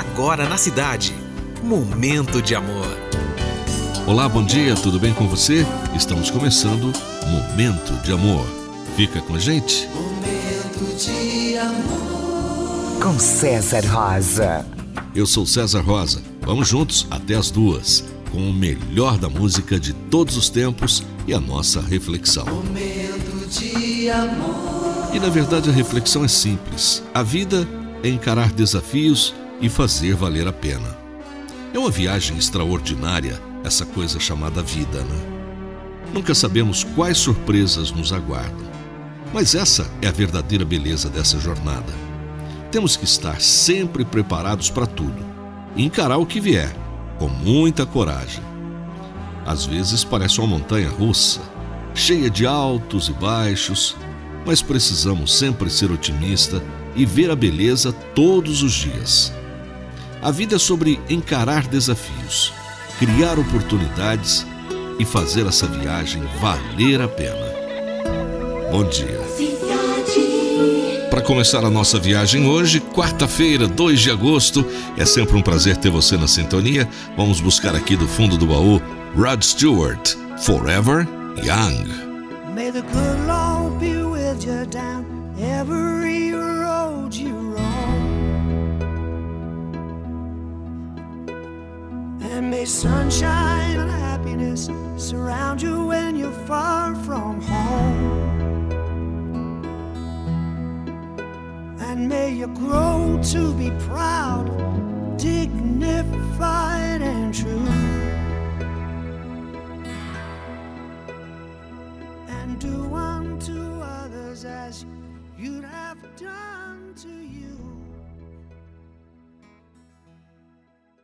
agora na cidade. Momento de amor. Olá, bom dia, tudo bem com você? Estamos começando Momento de Amor. Fica com a gente. Momento de amor. Com César Rosa. Eu sou César Rosa. Vamos juntos até as duas, com o melhor da música de todos os tempos e a nossa reflexão. Momento de amor. E na verdade a reflexão é simples. A vida é encarar desafios e fazer valer a pena. É uma viagem extraordinária, essa coisa chamada vida, né? Nunca sabemos quais surpresas nos aguardam. Mas essa é a verdadeira beleza dessa jornada. Temos que estar sempre preparados para tudo e encarar o que vier, com muita coragem. Às vezes parece uma montanha russa, cheia de altos e baixos, mas precisamos sempre ser otimista e ver a beleza todos os dias. A vida é sobre encarar desafios, criar oportunidades e fazer essa viagem valer a pena. Bom dia. Para começar a nossa viagem hoje, quarta-feira, 2 de agosto, é sempre um prazer ter você na sintonia. Vamos buscar aqui do fundo do baú Rod Stewart, Forever Young. May the good Lord be with you down every road And may sunshine and happiness surround you when you're far from home. And may you grow to be proud, dignified, and true. And do unto others as you'd have done